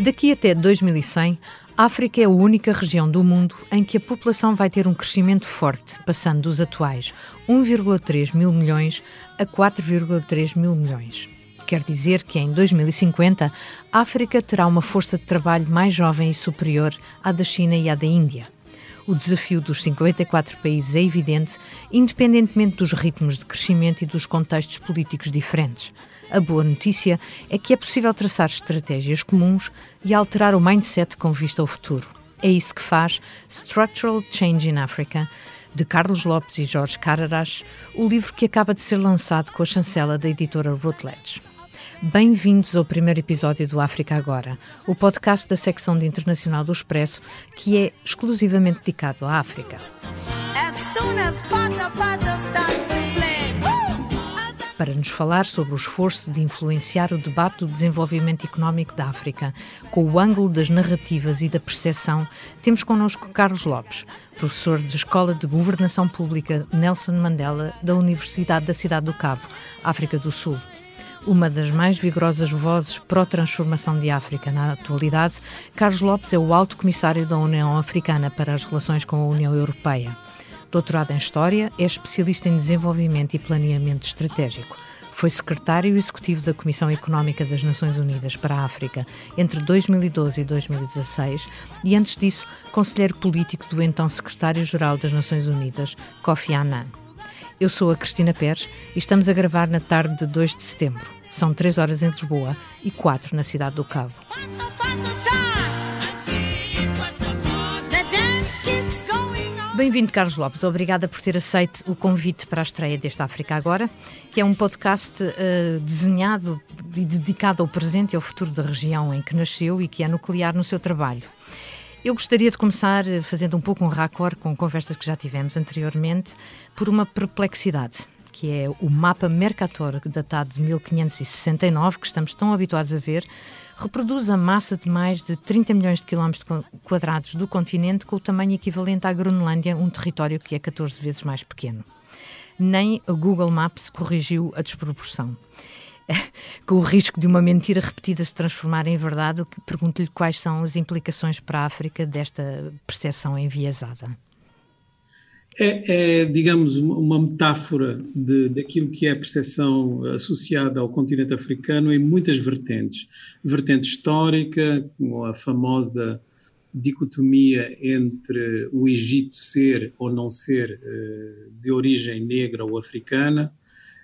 Daqui até 2100, a África é a única região do mundo em que a população vai ter um crescimento forte, passando dos atuais 1,3 mil milhões a 4,3 mil milhões. Quer dizer que em 2050 a África terá uma força de trabalho mais jovem e superior à da China e à da Índia. O desafio dos 54 países é evidente, independentemente dos ritmos de crescimento e dos contextos políticos diferentes. A boa notícia é que é possível traçar estratégias comuns e alterar o mindset com vista ao futuro. É isso que faz Structural Change in Africa, de Carlos Lopes e Jorge Cararas, o livro que acaba de ser lançado com a chancela da editora Routledge. Bem-vindos ao primeiro episódio do África Agora, o podcast da secção de internacional do Expresso, que é exclusivamente dedicado à África. Para nos falar sobre o esforço de influenciar o debate do desenvolvimento económico da África, com o ângulo das narrativas e da percepção, temos connosco Carlos Lopes, professor de Escola de Governação Pública Nelson Mandela da Universidade da Cidade do Cabo, África do Sul. Uma das mais vigorosas vozes pró-transformação de África na atualidade, Carlos Lopes é o alto comissário da União Africana para as relações com a União Europeia. Doutorado em História, é especialista em desenvolvimento e planeamento estratégico. Foi secretário executivo da Comissão Económica das Nações Unidas para a África entre 2012 e 2016 e, antes disso, conselheiro político do então secretário-geral das Nações Unidas, Kofi Annan. Eu sou a Cristina Pérez e estamos a gravar na tarde de 2 de setembro. São 3 horas em Lisboa e 4 na cidade do Cabo. Bem-vindo, Carlos Lopes. Obrigada por ter aceito o convite para a estreia deste África Agora, que é um podcast uh, desenhado e dedicado ao presente e ao futuro da região em que nasceu e que é nuclear no seu trabalho. Eu gostaria de começar eh, fazendo um pouco um raccord com conversas que já tivemos anteriormente, por uma perplexidade, que é o mapa Mercator, datado de 1569, que estamos tão habituados a ver, reproduz a massa de mais de 30 milhões de quilómetros quadrados do continente, com o tamanho equivalente à Groenlândia, um território que é 14 vezes mais pequeno. Nem a Google Maps corrigiu a desproporção. com o risco de uma mentira repetida se transformar em verdade, pergunto-lhe quais são as implicações para a África desta percepção enviesada. É, é, digamos, uma metáfora de, daquilo que é a percepção associada ao continente africano em muitas vertentes. Vertente histórica, como a famosa dicotomia entre o Egito ser ou não ser eh, de origem negra ou africana,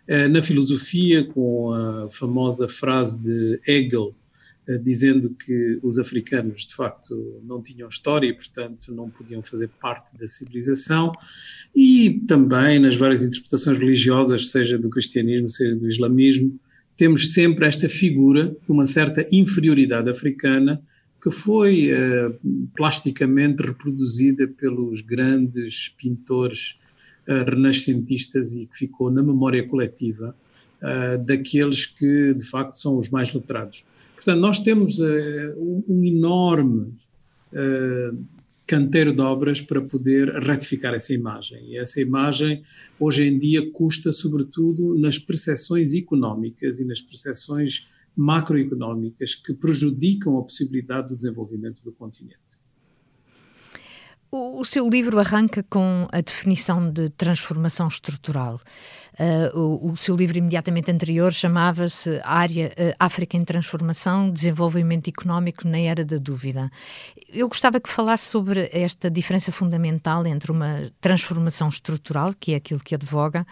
eh, na filosofia, com a famosa frase de Hegel, dizendo que os africanos de facto não tinham história e, portanto, não podiam fazer parte da civilização, e também nas várias interpretações religiosas, seja do cristianismo, seja do islamismo, temos sempre esta figura de uma certa inferioridade africana que foi uh, plasticamente reproduzida pelos grandes pintores uh, renascentistas e que ficou na memória coletiva uh, daqueles que de facto são os mais letrados. Portanto, nós temos uh, um, enorme canteiro de obras para poder retificar essa imagem. E essa imagem, hoje em dia, custa sobretudo nas percepções económicas e nas percepções macroeconómicas que prejudicam a possibilidade do desenvolvimento do continente. O, o, seu livro arranca com a definição de transformação estrutural. Uh, o, o, seu livro imediatamente anterior chamava-se Área uh, África em Transformação, Desenvolvimento Económico na Era da Dúvida. Eu gostava que falasse sobre esta diferença fundamental entre uma transformação estrutural, que é aquilo que advoga,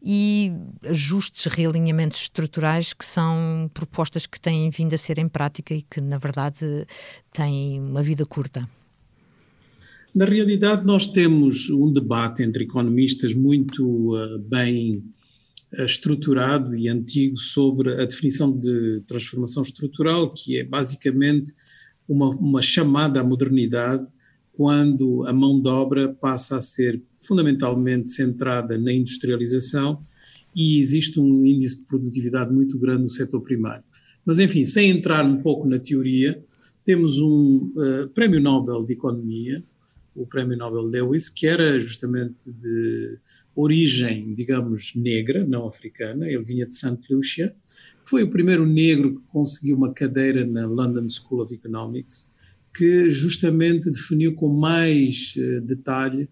e ajustes, realinhamentos estruturais, que são propostas que têm vindo a ser em prática e que, na verdade, têm uma vida curta. Na realidade, nós temos um debate entre economistas muito uh, bem uh, estruturado e antigo sobre a definição de transformação estrutural, que é basicamente uma, uma chamada à modernidade quando a mão de obra passa a ser fundamentalmente centrada na industrialização e existe um índice de produtividade muito grande no setor primário. Mas, enfim, sem entrar um pouco na teoria, temos um uh, Prémio Nobel de Economia, o Prémio Nobel Lewis, que era justamente de origem, digamos, negra, não africana, ele vinha de Lúcia, que foi o primeiro negro que conseguiu uma cadeira na London School of Economics, que justamente definiu com mais uh, detalhe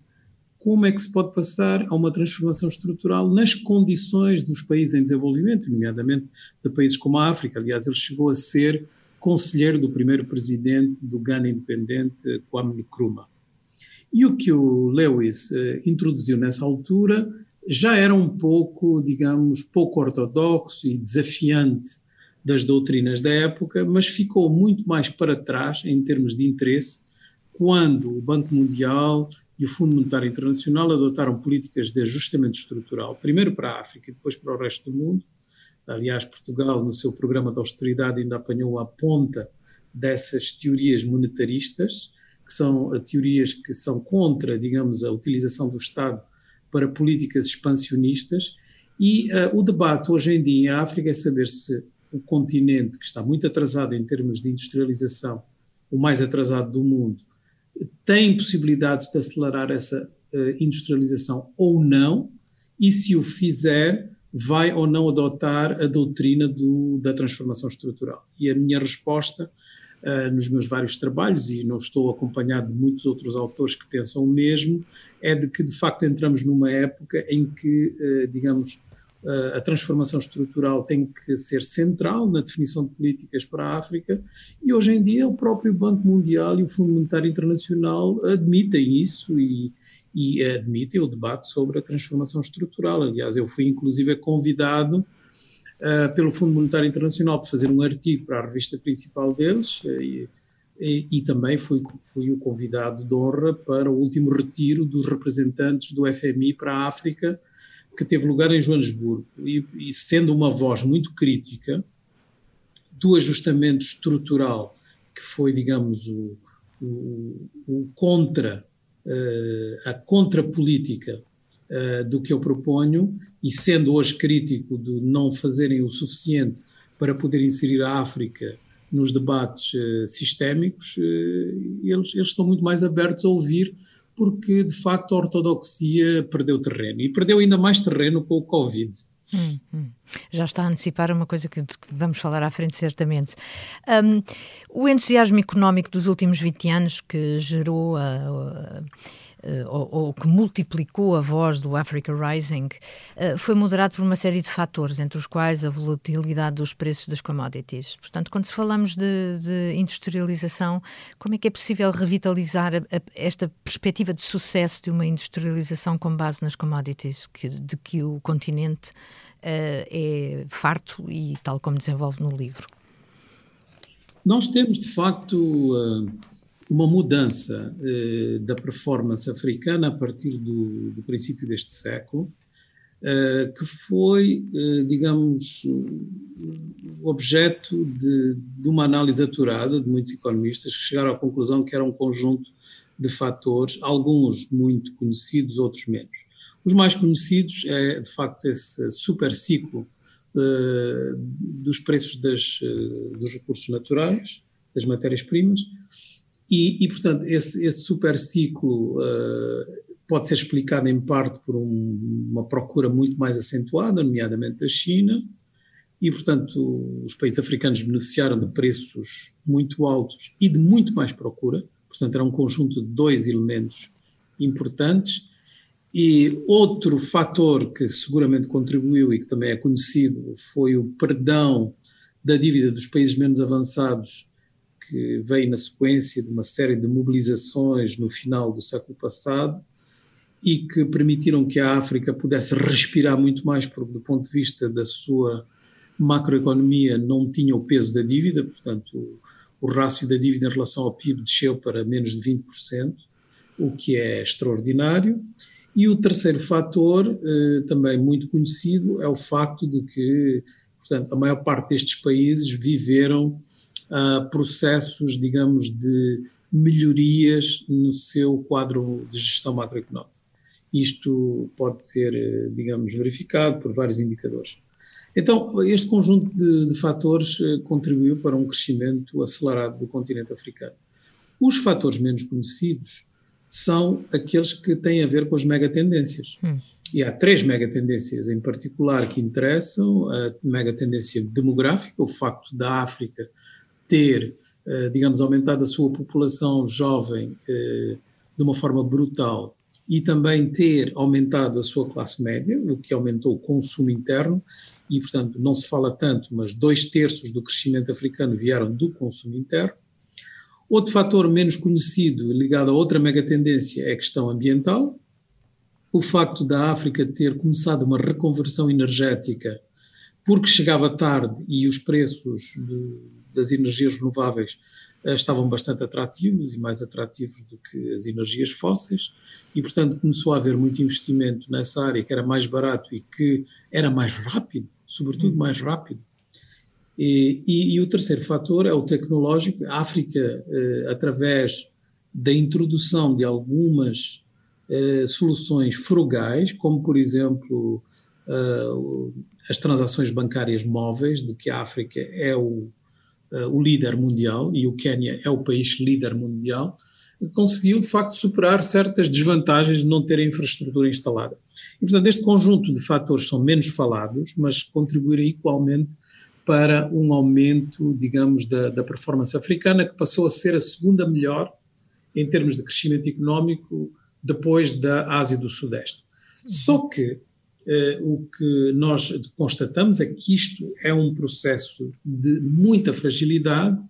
como é que se pode passar a uma transformação estrutural nas condições dos países em desenvolvimento, nomeadamente de países como a África. Aliás, ele chegou a ser conselheiro do primeiro presidente do Ghana independente, Kwame Nkrumah. E o que o Lewis eh, introduziu nessa altura já era um pouco, digamos, pouco ortodoxo e desafiante das doutrinas da época, mas ficou muito mais para trás em termos de interesse quando o Banco Mundial e o Fundo Monetário Internacional adotaram políticas de ajustamento estrutural, primeiro para a África e depois para o resto do mundo. Aliás, Portugal, no seu programa de austeridade, ainda apanhou a ponta dessas teorias monetaristas, que são eh, teorias que são contra, digamos, a utilização do Estado para políticas expansionistas. E uh, o debate hoje em dia em África é saber se o continente, que está muito atrasado em termos de industrialização, o mais atrasado do mundo, tem possibilidades de acelerar essa uh, industrialização ou não, e se o fizer, vai ou não adotar a doutrina do, da transformação estrutural. E a minha resposta, uh, nos meus vários trabalhos, e não estou acompanhado de muitos outros autores que pensam o mesmo, é de que de facto entramos numa época em que, uh, digamos, a transformação estrutural tem que ser central na definição de políticas para a África e hoje em dia o próprio Banco Mundial e o Fundo Monetário Internacional admitem isso e, e admitem o debate sobre a transformação estrutural. Aliás, eu fui inclusive convidado uh, pelo Fundo Monetário Internacional para fazer um artigo para a revista principal deles e, e, e, também fui, fui o convidado de honra para o último retiro dos representantes do FMI para a África, que teve lugar em Joanesburgo, e, e sendo uma voz muito crítica do ajustamento estrutural, que foi, digamos, o, o, o contra, uh, a contrapolítica uh, do que eu proponho, e sendo hoje crítico de não fazerem o suficiente para poder inserir a África nos debates uh, sistémicos, eles, eles estão muito mais abertos a ouvir porque de facto a ortodoxia perdeu terreno e perdeu ainda mais terreno com o Covid. Hum, hum. Já está a antecipar uma coisa que, que vamos falar à frente, certamente. Um, o entusiasmo económico dos últimos 20 anos que gerou a, a eh, ou, ou, que multiplicou a voz do Africa Rising, uh, foi moderado por uma série de fatores, entre os quais a volatilidade dos preços das commodities. Portanto, quando falamos de, de industrialização, como é que é possível revitalizar a, a, esta perspectiva de sucesso de uma industrialização com base nas commodities, que, de que o continente uh, é farto e tal como desenvolve no livro? Nós temos, de facto, uh uma mudança eh, da performance africana a partir do, do princípio deste século, eh, que foi, eh, digamos, objeto de, de, uma análise aturada de muitos economistas que chegaram à conclusão que era um conjunto de fatores, alguns muito conhecidos, outros menos. Os mais conhecidos é, de facto, esse super ciclo eh, dos preços das, eh, dos recursos naturais, das matérias-primas, e, e portanto, esse, esse super ciclo uh, pode ser explicado em parte por um, uma procura muito mais acentuada, nomeadamente da China, e, portanto, os países africanos beneficiaram de preços muito altos e de muito mais procura, portanto, era um conjunto de dois elementos importantes. E outro fator que seguramente contribuiu e que também é conhecido foi o perdão da dívida dos países menos avançados que veio na sequência de uma série de mobilizações no final do século passado e que permitiram que a África pudesse respirar muito mais, porque do ponto de vista da sua macroeconomia não tinha o peso da dívida, portanto o, o rácio da dívida em relação ao PIB desceu para menos de 20%, o que é extraordinário. E o terceiro fator, eh, também muito conhecido, é o facto de que, portanto, a maior parte destes países viveram uh, processos, digamos, de melhorias no seu quadro de gestão macroeconómica. Isto pode ser, eh, digamos, verificado por vários indicadores. Então, este conjunto de, de fatores eh, contribuiu para um crescimento acelerado do continente africano. Os fatores menos conhecidos são aqueles que têm a ver com as megatendências. Hum. E há três megatendências em particular que interessam: a megatendência demográfica, o facto da África ter, eh, digamos, aumentado a sua população jovem eh, de uma forma brutal e também ter aumentado a sua classe média, o que aumentou o consumo interno, e, portanto, não se fala tanto, mas dois terços do crescimento africano vieram do consumo interno. Outro fator menos conhecido, ligado a outra megatendência, é a questão ambiental. O facto da África ter começado uma reconversão energética porque chegava tarde e os preços de, das energias renováveis uh, estavam bastante atrativos e mais atrativos do que as energias fósseis, e portanto começou a haver muito investimento nessa área que era mais barato e que era mais rápido, sobretudo hum. mais rápido. E, e, e, o terceiro fator é o tecnológico. A África, uh, através da introdução de algumas uh, soluções frugais, como por exemplo as transações bancárias móveis, de que a África é o, o líder mundial e o Quênia é o país líder mundial, conseguiu de facto superar certas desvantagens de não ter a infraestrutura instalada. E portanto este conjunto de fatores são menos falados, mas contribuíram igualmente para um aumento, digamos, da, da performance africana, que passou a ser a segunda melhor em termos de crescimento económico depois da Ásia do Sudeste. Só que o que nós constatamos é que isto é um processo de muita fragilidade,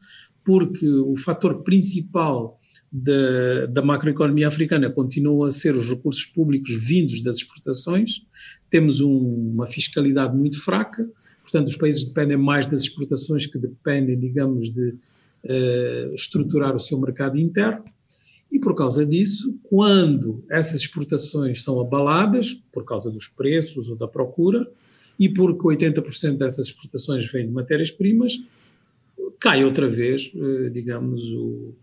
porque o fator principal da, da macroeconomia africana continua a ser os recursos públicos vindos das exportações. Temos um, uma fiscalidade muito fraca, portanto, os países dependem mais das exportações que dependem, digamos, de uh, estruturar o seu mercado interno. E por causa disso, quando essas exportações são abaladas, por causa dos preços ou da procura, e porque 80% dessas exportações vêm de matérias-primas, cai outra vez, eh, digamos, o,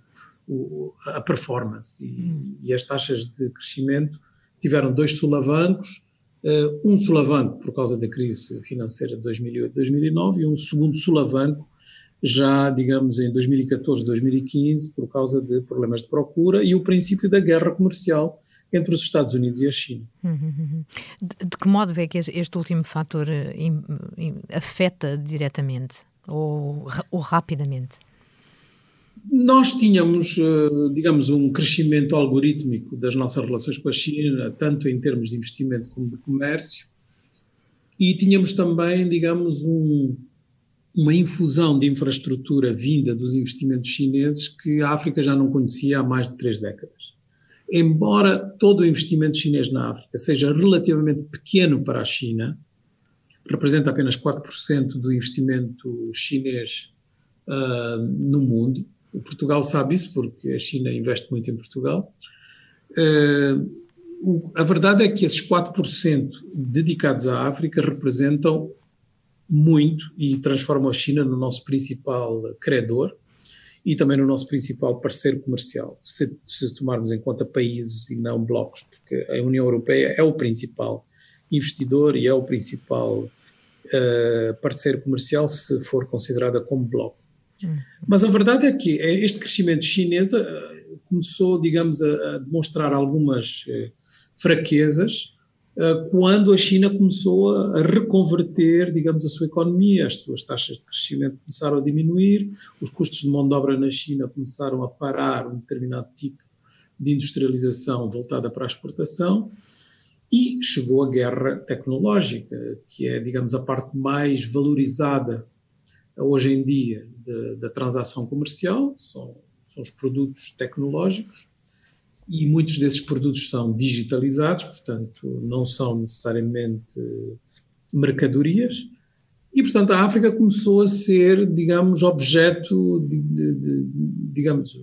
o, a performance. E, hum. e, as taxas de crescimento tiveram dois solavancos, eh, um solavanco por causa da crise financeira de 2008-2009 e um segundo solavanco já, digamos, em 2014, 2015, por causa de problemas de procura e o princípio da guerra comercial entre os Estados Unidos e a China. Uhum, uhum, uhum. De, de, que modo é que este último fator eh, afeta diretamente ou, ou rapidamente? Nós tínhamos, eh, digamos, um crescimento algorítmico das nossas relações com a China, tanto em termos de investimento como de comércio, e tínhamos também, digamos, um, uma infusão de infraestrutura vinda dos investimentos chineses que a África já não conhecia há mais de três décadas. Embora todo o investimento chinês na África seja relativamente pequeno para a China, representa apenas 4% do investimento chinês uh, no mundo. O Portugal sabe isso porque a China investe muito em Portugal. Uh, o, a verdade é que esses 4% dedicados à África representam muito e transforma a China no nosso principal credor e também no nosso principal parceiro comercial, se, se tomarmos em conta países e não blocos, porque a União Europeia é o principal investidor e é o principal uh, parceiro comercial se for considerada como bloco. Hum. Mas a verdade é que é, este crescimento chinês uh, começou, digamos, a, a demonstrar algumas fraquezas eh, quando a China começou a reconverter, digamos, a sua economia, as suas taxas de crescimento começaram a diminuir, os custos de mão de obra na China começaram a parar um determinado tipo de industrialização voltada para a exportação e chegou a guerra tecnológica, que é, digamos, a parte mais valorizada hoje em dia da transação comercial, são, são os produtos tecnológicos, e muitos desses produtos são digitalizados, portanto, não são necessariamente mercadorias, e, portanto, a África começou a ser, digamos, objeto de, de, de, digamos,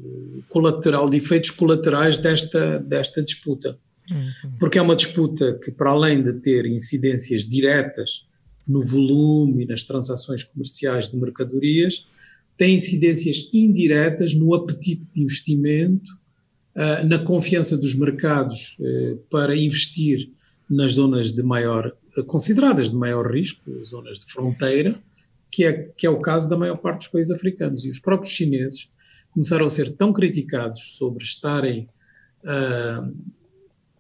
colateral, de efeitos colaterais desta, desta disputa. Uhum. Porque é uma disputa que, para além de ter incidências diretas no volume e nas transações comerciais de mercadorias, tem incidências indiretas no apetite de investimento uh, na confiança dos mercados uh, para investir nas zonas de maior, uh, consideradas de maior risco, zonas de fronteira, que é, que é o caso da maior parte dos países africanos. E os próprios chineses começaram a ser tão criticados sobre estarem a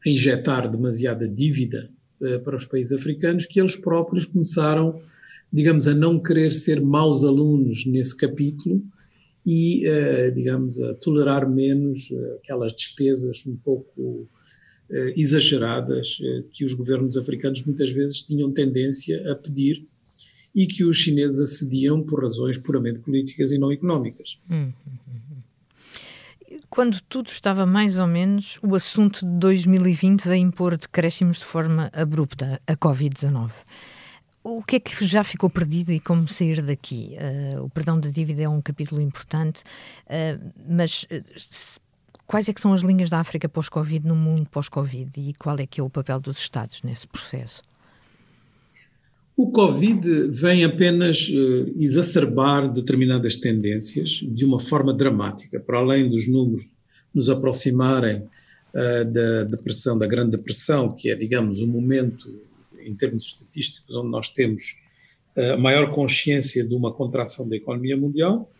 injetar demasiada dívida para os países africanos que eles próprios começaram, digamos, a não querer ser maus alunos nesse capítulo e, digamos, a tolerar menos aquelas despesas um pouco exageradas que os governos africanos muitas vezes tinham tendência a pedir e que os chineses acediam por razões puramente políticas e não económicas. Hum, hum, hum. Quando tudo estava mais ou menos, o assunto de 2020 veio impor decréscimos de forma abrupta, a Covid-19. O que é que já ficou perdido e como sair daqui? Uh, o perdão da dívida é um capítulo importante, uh, mas uh, quais é que são as linhas da África pós-Covid no mundo pós-Covid e qual é que é o papel dos Estados nesse processo? O Covid vem apenas uh, exacerbar determinadas tendências de uma forma dramática, para além dos números nos aproximarem da depressão, da Grande Depressão, que é, digamos, o um momento, em termos estatísticos, onde nós temos uh, a maior consciência de uma contração da economia mundial.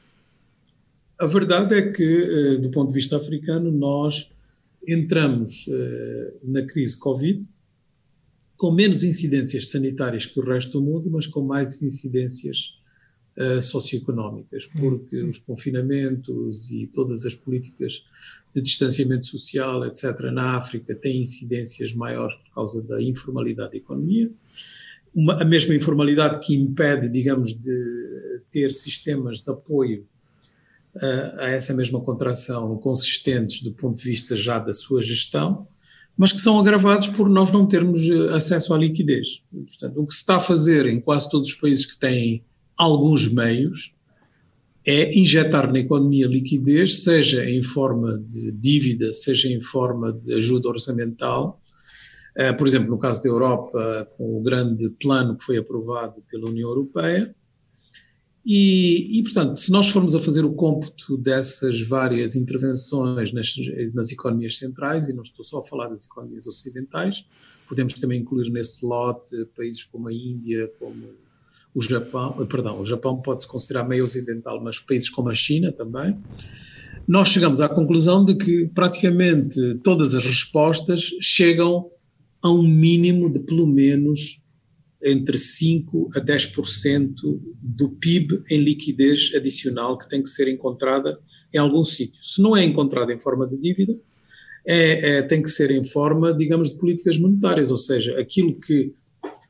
A verdade é que, do ponto de vista africano, nós entramos na crise Covid com menos incidências sanitárias que o resto do mundo, mas com mais incidências uh, socioeconómicas, porque uhum. os confinamentos e todas as políticas de distanciamento social, etc., na África têm incidências maiores por causa da informalidade da economia. Uma, a mesma informalidade que impede, digamos, de ter sistemas de apoio uh, a essa mesma contração consistentes do ponto de vista já da sua gestão, mas que são agravados por nós não termos eh, acesso à liquidez. Portanto, o que se está a fazer em quase todos os países que têm alguns meios é injetar na economia liquidez, seja em forma de dívida, seja em forma de ajuda orçamental. Eh, por exemplo, no caso da Europa, com o grande plano que foi aprovado pela União Europeia, e, e, portanto, se nós formos a fazer o cômputo dessas várias intervenções nas, nas, economias centrais, e não estou só a falar das economias ocidentais, podemos também incluir nesse lote países como a Índia, como o Japão, eh, perdão, o Japão pode-se considerar meio ocidental, mas países como a China também, nós chegamos à conclusão de que praticamente todas as respostas chegam a um mínimo de pelo menos entre 5% a 10% do PIB em liquidez adicional que tem que ser encontrada em algum sítio. Se não é encontrada em forma de dívida, é, é, tem que ser em forma, digamos, de políticas monetárias, ou seja, aquilo que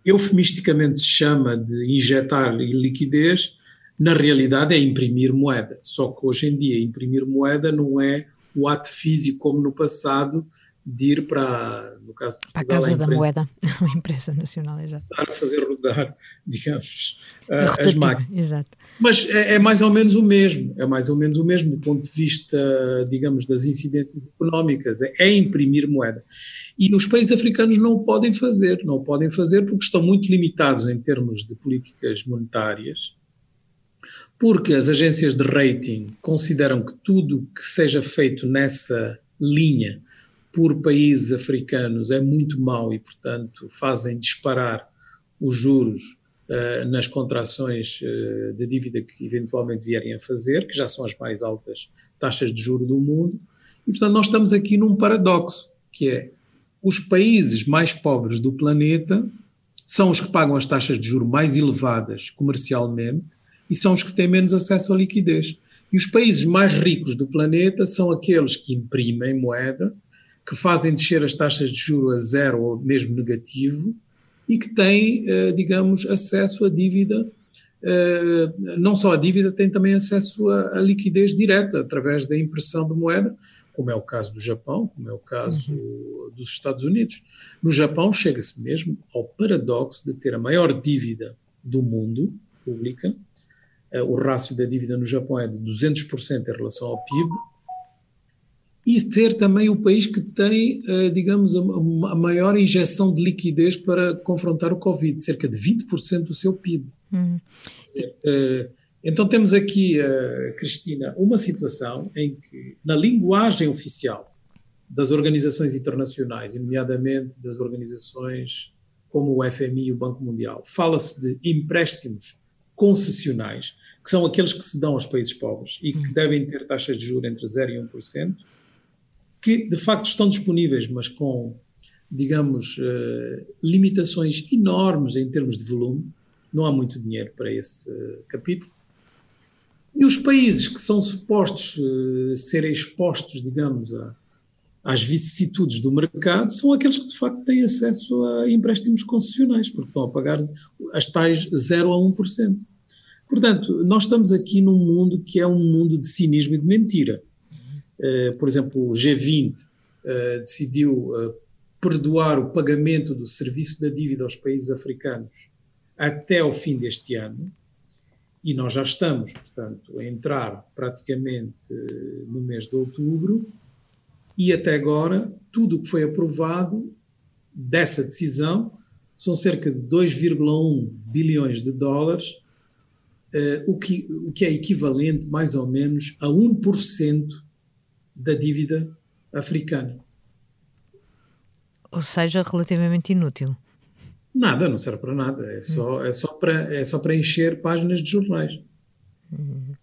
eufemisticamente se chama de injetar liquidez, na realidade é imprimir moeda. Só que hoje em dia imprimir moeda não é o ato físico como no passado de ir para, no caso de Portugal, para a Casa a da Moeda, a empresa nacional, exato. a fazer rodar, digamos, uh, as máquinas. Exato. Mas é, é, mais ou menos o mesmo, é mais ou menos o mesmo do ponto de vista, digamos, das incidências económicas, é, é imprimir moeda. E os países africanos não o podem fazer, não o podem fazer porque estão muito limitados em termos de políticas monetárias, porque as agências de rating consideram que tudo que seja feito nessa linha por países africanos é muito mau e, portanto, fazem disparar os juros nas contrações uh, de dívida que eventualmente vierem a fazer, que já são as mais altas taxas de juro do mundo. E, portanto, nós estamos aqui num paradoxo, que é os países mais pobres do planeta são os que pagam as taxas de juro mais elevadas comercialmente e são os que têm menos acesso à liquidez. E os países mais ricos do planeta são aqueles que imprimem moeda que fazem descer as taxas de juro a zero ou mesmo negativo e que têm, eh, digamos, acesso à dívida, eh, não só a dívida, têm também acesso à liquidez direta através da impressão de moeda, como é o caso do Japão, como é o caso uhum. dos Estados Unidos. No Japão chega-se mesmo ao paradoxo de ter a maior dívida do mundo, pública, eh, o rácio da dívida no Japão é de 200% em relação ao PIB, e ser também o país que tem, eh, digamos, a maior injeção de liquidez para confrontar o Covid, cerca de 20% do seu PIB. Hum. Eh, então temos aqui, eh, Cristina, uma situação em que, na linguagem oficial das organizações internacionais, nomeadamente das organizações como o FMI e o Banco Mundial, fala-se de empréstimos concessionais, que são aqueles que se dão aos países pobres e que hum. devem ter taxas de juros entre 0% e 1%, que de facto estão disponíveis, mas com digamos, uh, limitações enormes em termos de volume, não há muito dinheiro para esse uh, capítulo. E os países que são supostos uh, serem expostos, digamos, a, às vicissitudes do mercado são aqueles que de facto têm acesso a empréstimos concessionais, porque estão a pagar as tais 0 a 1%. Portanto, nós estamos aqui num mundo que é um mundo de cinismo e de mentira. Uh, por exemplo, o G20 uh, decidiu uh, perdoar o pagamento do serviço da dívida aos países africanos até ao fim deste ano, e nós já estamos, portanto, a entrar praticamente no mês de outubro, e até agora, tudo o que foi aprovado dessa decisão são cerca de 2,1 bilhões de dólares, o, que, o que é equivalente mais ou menos a 1% da dívida africana. Ou seja, relativamente inútil. Nada, não serve para nada. É só, hum. é só, para, é só para encher páginas de jornais. Hum.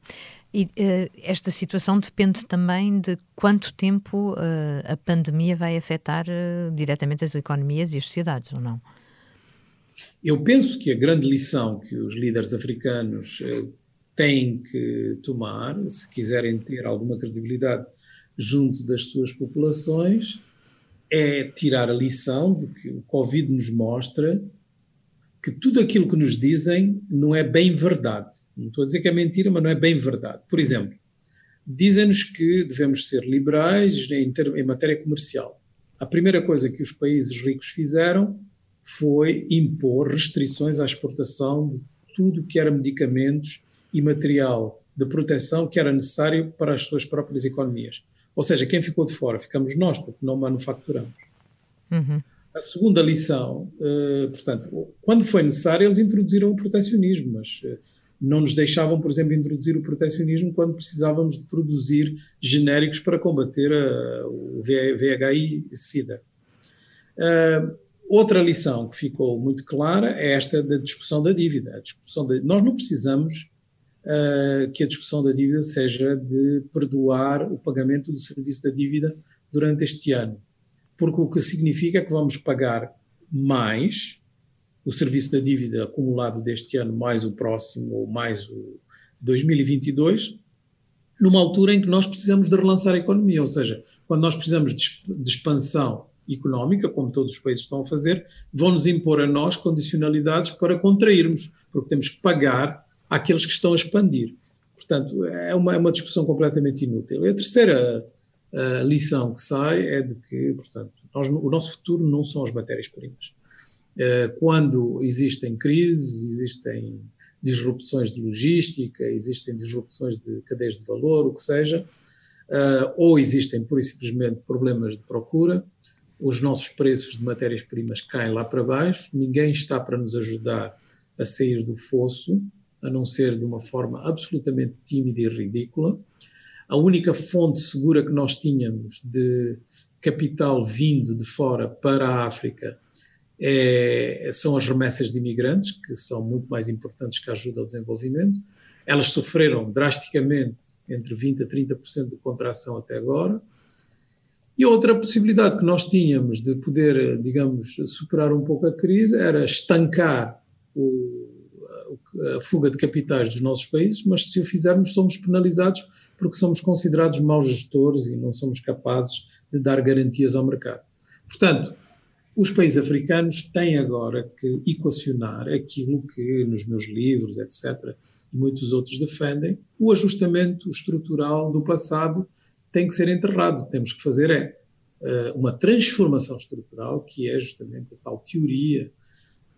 E uh, esta situação depende também de quanto tempo uh, a pandemia vai afetar uh, diretamente as economias e as sociedades, ou não? Eu penso que a grande lição que os líderes africanos têm que tomar, se quiserem ter alguma credibilidade junto das suas populações, é tirar a lição de que o Covid nos mostra que tudo aquilo que nos dizem não é bem verdade. Não estou a dizer que é mentira, mas não é bem verdade. Por exemplo, dizem-nos que devemos ser liberais em, em matéria comercial. A primeira coisa que os países ricos fizeram foi impor restrições à exportação de tudo que era medicamentos e material de proteção que era necessário para as suas próprias economias. Ou seja, quem ficou de fora ficamos nós, porque não manufaturamos. Uhum. A segunda lição, uh, portanto, quando foi necessário, eles introduziram o protecionismo, mas uh, não nos deixavam, por exemplo, introduzir o protecionismo quando precisávamos de produzir genéricos para combater uh, o VHI e SIDA. outra lição que ficou muito clara é esta da discussão da dívida. A discussão de, nós não precisamos que a discussão da dívida seja de perdoar o pagamento do serviço da dívida durante este ano. Porque o que significa que vamos pagar mais o serviço da dívida acumulado deste ano, mais o próximo, ou mais o 2022, numa altura em que nós precisamos de relançar a economia, ou seja, quando nós precisamos de, expansão económica, como todos os países estão a fazer, vão-nos impor a nós condicionalidades para contrairmos, porque temos que pagar àqueles que estão a expandir. Portanto, é uma, é uma discussão completamente inútil. E a terceira a lição que sai é de que, portanto, nós, o nosso futuro não são as matérias-primas. Eh, quando existem crises, existem disrupções de logística, existem disrupções de cadeias de valor, o que seja, eh, ou existem pura e simplesmente problemas de procura, os nossos preços de matérias-primas caem lá para baixo, ninguém está para nos ajudar a sair do fosso, a não ser de uma forma absolutamente tímida e ridícula a única fonte segura que nós tínhamos de capital vindo de fora para a África é, são as remessas de imigrantes, que são muito mais importantes que a ajuda ao desenvolvimento. Elas sofreram drasticamente entre 20% a 30% de contração até agora. E outra possibilidade que nós tínhamos de poder, digamos, superar um pouco a crise era estancar o, a fuga de capitais dos nossos países, mas se o fizermos somos penalizados porque somos considerados maus gestores e não somos capazes de dar garantias ao mercado. Portanto, os países africanos têm agora que equacionar aquilo que nos meus livros, etc., e muitos outros defendem, o ajustamento estrutural do passado tem que ser enterrado. Temos que fazer é eh, uma transformação estrutural, que é justamente a tal teoria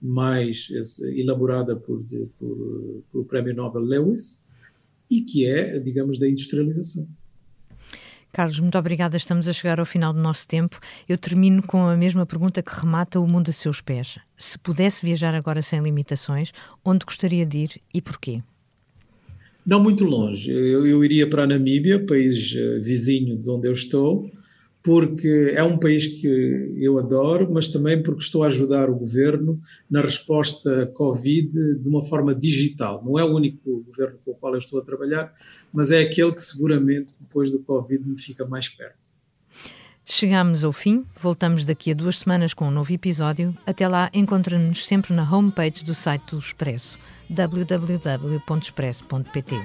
mais elaborada por, por, por o Prémio Nobel Lewis, e que é, digamos, da industrialização. Carlos, muito obrigada. Estamos a chegar ao final do nosso tempo. Eu termino com a mesma pergunta que remata o mundo a seus pés. Se pudesse viajar agora sem limitações, onde gostaria de ir e porquê? Não muito longe. Eu, eu iria para a Namíbia, país uh, vizinho de onde eu estou, porque é um país que eu adoro, mas também porque estou a ajudar o governo na resposta Covid de uma forma digital. Não é o único governo com o qual eu estou a trabalhar, mas é aquele que seguramente depois do Covid me fica mais perto. Chegamos ao fim, voltamos daqui a duas semanas com um novo episódio. Até lá, encontra-nos sempre na homepage do site do Expresso, www.expresso.pt.